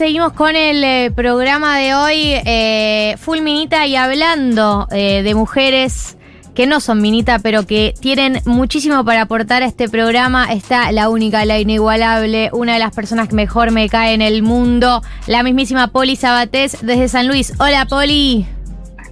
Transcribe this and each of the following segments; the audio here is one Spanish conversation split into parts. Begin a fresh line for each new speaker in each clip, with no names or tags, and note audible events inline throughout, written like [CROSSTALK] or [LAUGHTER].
seguimos con el eh, programa de hoy, eh, Full Minita y hablando eh, de mujeres que no son Minita, pero que tienen muchísimo para aportar a este programa. Está la única, la inigualable, una de las personas que mejor me cae en el mundo, la mismísima Poli Sabatés desde San Luis. Hola, Poli.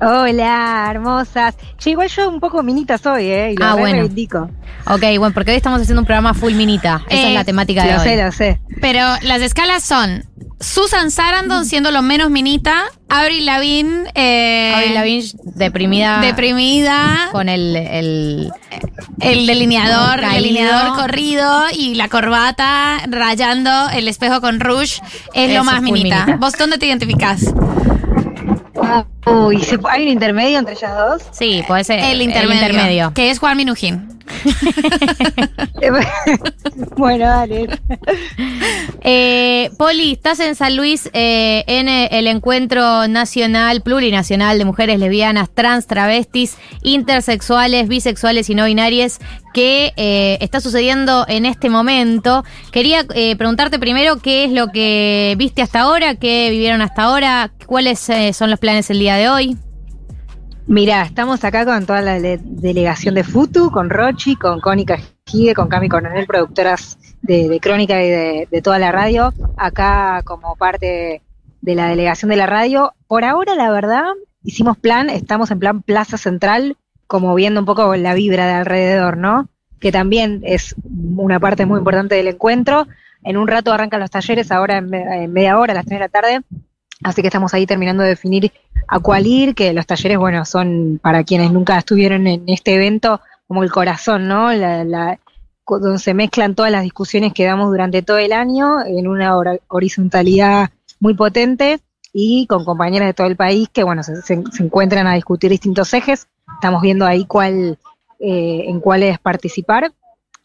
Hola, hermosas. Che, igual yo un poco minita soy, ¿eh? Y lo
Ah, bueno.
reivindico.
Ok, bueno, porque hoy estamos haciendo un programa full minita. Esa
Eh,
es la temática de
Lo
hoy.
sé, lo sé.
Pero las escalas son Susan Sarandon siendo lo menos minita, Avril Lavigne, eh,
Avril Lavigne deprimida
deprimida,
con el, el
el delineador, el delineador corrido y la corbata rayando el espejo con rouge es lo más minita.
minita.
¿Vos dónde te identificás?
Uy, ¿se- ¿hay un intermedio entre ellas dos?
sí, puede ser
El intermedio,
el intermedio.
que es Juan Minujín. [LAUGHS]
bueno, dale.
Eh, Poli, estás en San Luis eh, en eh, el encuentro nacional, plurinacional de mujeres lesbianas, trans, travestis, intersexuales, bisexuales y no binarias que eh, está sucediendo en este momento. Quería eh, preguntarte primero qué es lo que viste hasta ahora, qué vivieron hasta ahora, cuáles eh, son los planes el día de hoy.
Mirá, estamos acá con toda la le- delegación de FUTU, con Rochi, con Cónica Gide, con Cami Coronel, productoras de, de Crónica y de, de toda la radio, acá como parte de la delegación de la radio. Por ahora, la verdad, hicimos plan, estamos en plan Plaza Central, como viendo un poco la vibra de alrededor, ¿no? Que también es una parte muy importante del encuentro. En un rato arrancan los talleres, ahora en media hora, a las 3 de la tarde. Así que estamos ahí terminando de definir a cuál ir, que los talleres, bueno, son para quienes nunca estuvieron en este evento, como el corazón, ¿no? La, la- donde se mezclan todas las discusiones que damos durante todo el año en una horizontalidad muy potente y con compañeras de todo el país que, bueno, se, encuentran a discutir distintos ejes. Estamos viendo ahí cuál, eh, en cuáles participar.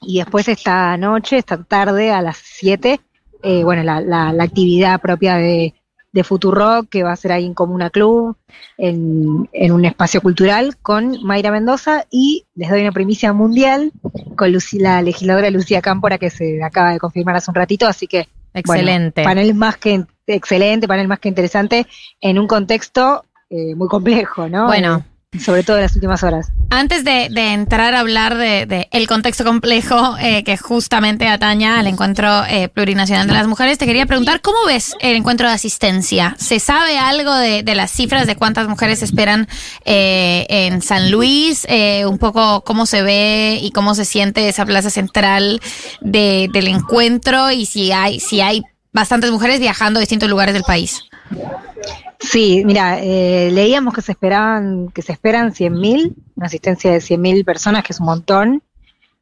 Y después esta noche, esta tarde a las 7, eh, bueno, la- la actividad propia de, de Futurock, que va a ser ahí en Comuna Club, en, en un espacio cultural, con Mayra Mendoza y les doy una primicia mundial con Lucy- la legisladora Lucía Cámpora, que se acaba de confirmar hace un ratito, así que bueno,
Excelente.
panel más que excelente, panel más que interesante, en un contexto eh, muy complejo, ¿no?
Bueno.
Sobre todo en las últimas horas.
Antes de, entrar a hablar de, el contexto complejo eh, que justamente ataña al encuentro eh, plurinacional de las mujeres, te quería preguntar, ¿cómo ves el encuentro de asistencia? ¿Se sabe algo de, las cifras de cuántas mujeres esperan eh, en San Luis? Un poco cómo se ve y cómo se siente esa plaza central de- del encuentro y si hay, si hay bastantes mujeres viajando a distintos lugares del país.
Sí, mira, eh, leíamos que se esperaban, que se esperan 100.000, una asistencia de 100.000 personas, que es un montón.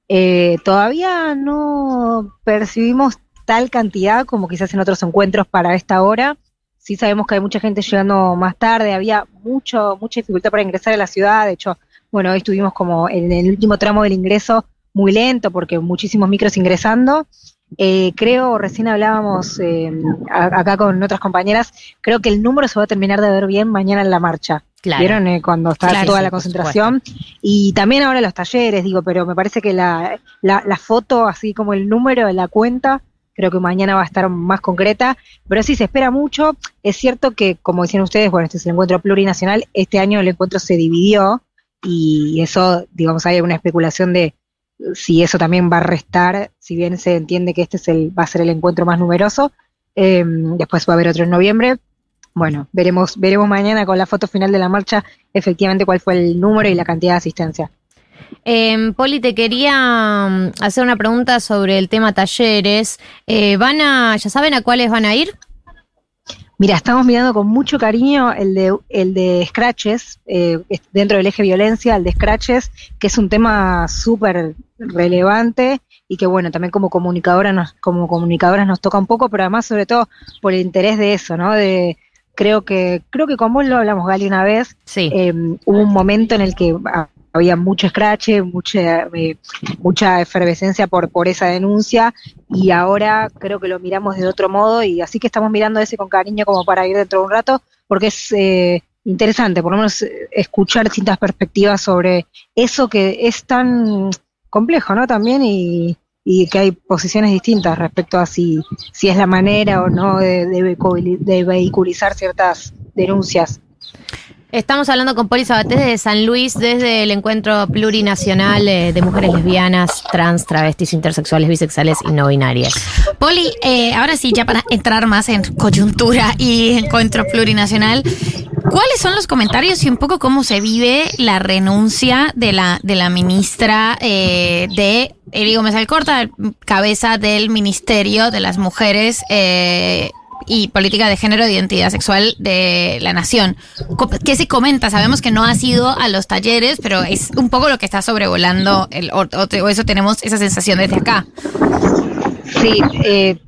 Eh, todavía no percibimos tal cantidad como quizás en otros encuentros para esta hora. Sí sabemos que hay mucha gente llegando más tarde, había mucho, mucha dificultad para ingresar a la ciudad. De hecho, bueno, hoy estuvimos como en el último tramo del ingreso muy lento porque muchísimos micros ingresando. Eh, creo, recién hablábamos eh, acá con otras compañeras, creo que el número se va a terminar de ver bien mañana en la marcha.
Claro.
¿Vieron? Eh, cuando está
Claro,
toda
sí,
la concentración. Y también ahora los talleres, digo, pero me parece que la, la, la foto, así como el número, la cuenta, creo que mañana va a estar más concreta. Pero sí, se espera mucho. Es cierto que, como decían ustedes, bueno, este es el encuentro plurinacional. Este año el encuentro se dividió y eso, digamos, hay una especulación de si eso también va a restar, si bien se entiende que este es el, va a ser el encuentro más numeroso, eh, después va a haber otro en noviembre. Bueno, veremos, veremos mañana con la foto final de la marcha efectivamente cuál fue el número y la cantidad de asistencia.
Eh, Poli, te quería mm, hacer una pregunta sobre el tema talleres. Eh, ¿Van a, ya saben a cuáles van a ir?
Mira, estamos mirando con mucho cariño el de, el de Scratches, eh, dentro del eje violencia, el de Scratches, que es un tema súper relevante y que bueno, también como comunicadora nos, como comunicadoras nos toca un poco, pero además sobre todo por el interés de eso, ¿no? De creo que, creo que con vos lo hablamos Gali una vez,
Sí.
eh, hubo un momento en el que había mucho scratch, mucha, eh, mucha efervescencia por, por esa denuncia y ahora creo que lo miramos de otro modo y así que estamos mirando ese con cariño como para ir dentro de un rato porque es eh, interesante por lo menos eh, escuchar distintas perspectivas sobre eso que es tan complejo, ¿no? También y, y que hay posiciones distintas respecto a si, si es la manera o no de, de vehiculizar ciertas denuncias.
Estamos hablando con Poli Sabatés de San Luis desde el encuentro plurinacional eh, de mujeres lesbianas, trans, travestis, intersexuales, bisexuales y no binarias.
Poli, eh, ahora sí, ya para entrar más en coyuntura y encuentro plurinacional, ¿cuáles son los comentarios y un poco cómo se vive la renuncia de la, de la ministra eh, de Erigo Mesal Corta, cabeza del Ministerio de las Mujeres eh, y política de género e identidad sexual de la nación. ¿Qué se comenta? Sabemos que no ha sido a los talleres, pero es un poco lo que está sobrevolando, el, o eso tenemos esa sensación desde acá.
Sí, eh,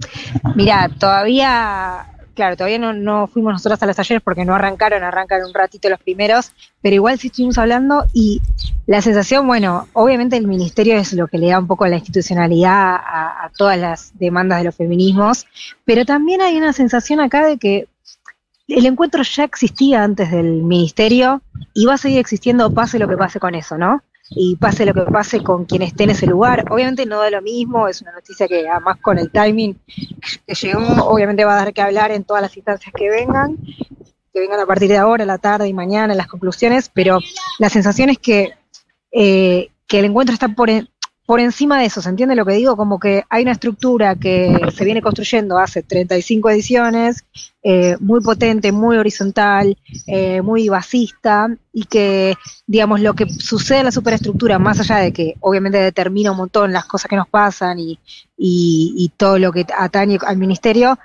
mira, todavía claro, todavía no, fuimos nosotros a los talleres porque no arrancaron, arrancan un ratito los primeros, pero igual sí estuvimos hablando y la sensación, bueno, obviamente el ministerio es lo que le da un poco la institucionalidad a, todas las demandas de los feminismos, pero también hay una sensación acá de que el encuentro ya existía antes del ministerio y va a seguir existiendo pase lo que pase con eso, ¿no? Y pase lo que pase con quien esté en ese lugar. Obviamente no da lo mismo, es una noticia que además con el timing que llegó, obviamente va a dar que hablar en todas las instancias que vengan, que vengan a partir de ahora, la tarde y mañana, las conclusiones, pero la sensación es que, eh, que el encuentro está por, por encima de eso, ¿se entiende lo que digo? Como que hay una estructura que se viene construyendo hace 35 ediciones, eh, muy potente, muy horizontal, eh, muy basista, y que, digamos, lo que sucede en la superestructura, más allá de que obviamente determina un montón las cosas que nos pasan y, y todo lo que atañe al ministerio,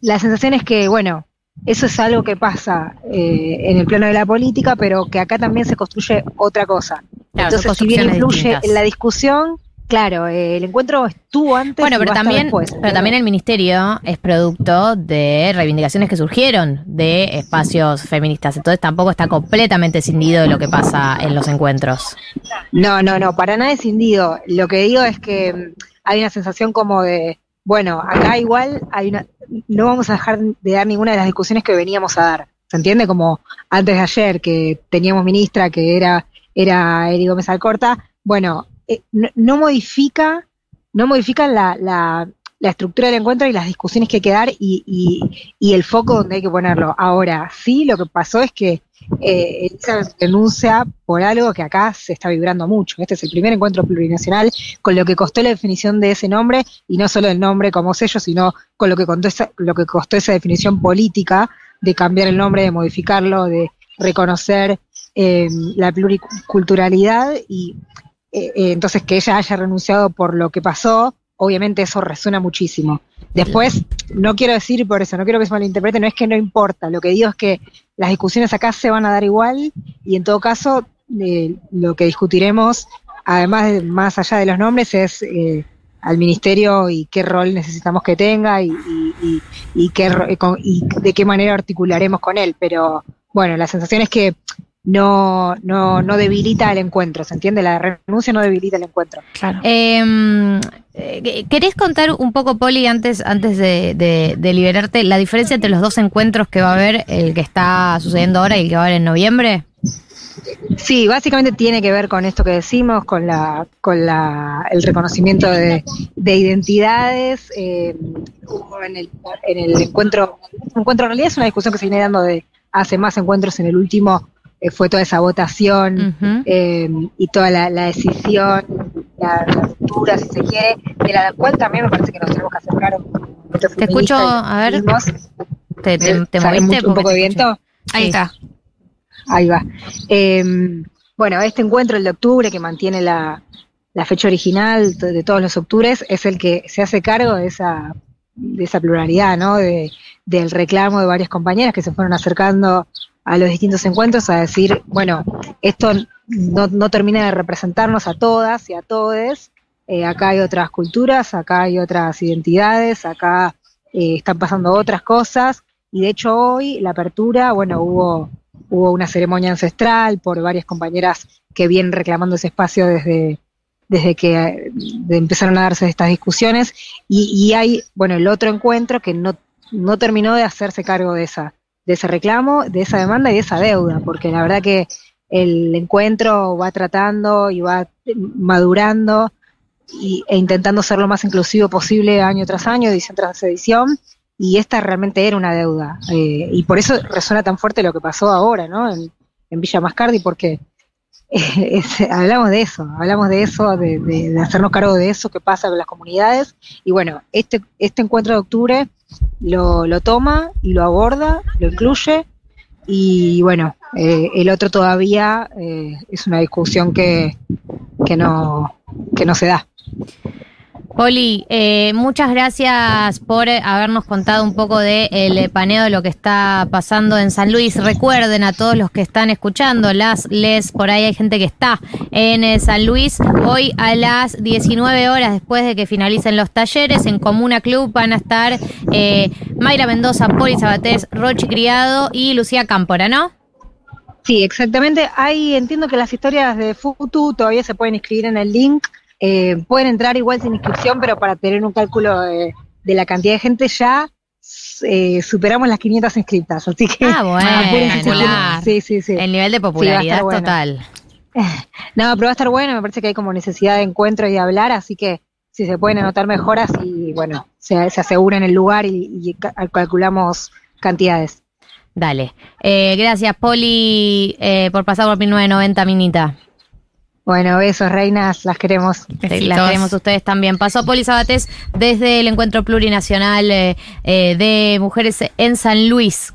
la sensación es que, bueno, eso es algo que pasa eh, en el plano de la política, pero que acá también se construye otra cosa. Entonces, si bien influye en la discusión, claro, eh, el encuentro estuvo antes.
Bueno, pero también, pero también el ministerio es producto de reivindicaciones que surgieron de espacios feministas. Entonces tampoco está completamente escindido de lo que pasa en los encuentros.
No, no, no, para nada escindido. Lo que digo es que mm, hay una sensación como de, bueno, acá igual hay una, no vamos a dejar de dar ninguna de las discusiones que veníamos a dar. ¿Se entiende? Como antes de ayer que teníamos ministra que era, era Eri Gómez Alcorta, bueno, eh, no, modifica, no modifica la, la, la, estructura del encuentro y las discusiones que hay que dar y, y, y el foco donde hay que ponerlo. Ahora, sí, lo que pasó es que eh, esa denuncia por algo que acá se está vibrando mucho. Este es el primer encuentro plurinacional con lo que costó la definición de ese nombre y no solo el nombre como sello, sino con lo que, costó esa, lo que costó esa definición política de cambiar el nombre, de modificarlo, de reconocer eh, la pluriculturalidad y eh, eh, entonces que ella haya renunciado por lo que pasó, obviamente eso resuena muchísimo. Después, no quiero decir por eso, no quiero que se malinterprete, no es que no importa, lo que digo es que las discusiones acá se van a dar igual y en todo caso lo que discutiremos, además de, más allá de los nombres, es al ministerio y qué rol necesitamos que tenga y, y, qué, y de qué manera articularemos con él. Pero bueno, la sensación es que no, no, no debilita el encuentro, ¿se entiende? La renuncia no debilita el encuentro.
Claro. Em, eh, ¿Querés contar un poco, Poli, antes, antes de, liberarte, la diferencia entre los dos encuentros que va a haber, el que está sucediendo ahora y el que va a haber en noviembre?
Sí, básicamente tiene que ver con esto que decimos, con la, con la, el reconocimiento de, identidades. Eh, en, el, en el encuentro, encuentro en realidad es una discusión que se viene dando de hace más encuentros en el último fue toda esa votación eh, y toda la, decisión, la, ruptura, si se quiere, de la cual también me parece que nos tenemos que acercar.
Te escucho, a ver. ¿Te, te, moviste?
Un poco de viento.
Ahí está.
Ahí va. Em, bueno, este encuentro, el de octubre, que mantiene la, la fecha original de todos los octubres, es el que se hace cargo de esa, de esa pluralidad, ¿no? De, del reclamo de varias compañeras que se fueron acercando a los distintos encuentros a decir, bueno, esto no, no termina de representarnos a todas y a todes, eh, acá hay otras culturas, acá hay otras identidades, acá eh, están pasando otras cosas, y de hecho hoy la apertura, bueno, hubo, hubo una ceremonia ancestral por varias compañeras que vienen reclamando ese espacio desde, desde que eh, empezaron a darse estas discusiones, y, y hay, bueno, el otro encuentro que no, no terminó de hacerse cargo de esa de ese reclamo, de esa demanda y de esa deuda, porque la verdad que el encuentro va tratando y va madurando y, e intentando ser lo más inclusivo posible año tras año, edición tras edición, y esta realmente era una deuda. Eh, y por eso resuena tan fuerte lo que pasó ahora, ¿no? En, Villa Mascardi, porque [LAUGHS] hablamos de eso, hablamos de eso, de, hacernos cargo de eso que pasa con las comunidades. Y bueno, este, este encuentro de octubre lo, lo toma y lo aborda, lo incluye. Y bueno, eh, el otro todavía eh, es una discusión que, que, no, que no se da.
Poli, eh, muchas gracias por habernos contado un poco del el paneo de lo que está pasando en San Luis. Recuerden a todos los que están escuchando, las, les, por ahí hay gente que está en eh, San Luis. Hoy a las 19 horas, después de que finalicen los talleres, en Comuna Club van a estar eh, Mayra Mendoza, Poli Sabatés, Rochi Criado y Lucía Cámpora, ¿no?
Sí, exactamente. Hay, entiendo que las historias de Futu todavía se pueden inscribir en el link eh, pueden entrar igual sin inscripción, pero para tener un cálculo de, la cantidad de gente ya eh, superamos las 500 inscritas, así que...
Ah, bueno, [LAUGHS] sí, sí, sí. El nivel de popularidad total. [LAUGHS]
No, pero va a estar bueno, me parece que hay como necesidad de encuentro y de hablar, así que si se pueden anotar mejoras y bueno, se, se aseguran el lugar y, calculamos cantidades.
Dale. Eh, gracias, Poli, por pasar por 1990, Minita.
Bueno, besos, reinas, las queremos.
Las queremos ustedes también. Pasó Poli Sabatés desde el Encuentro Plurinacional eh, eh, de Mujeres en San Luis.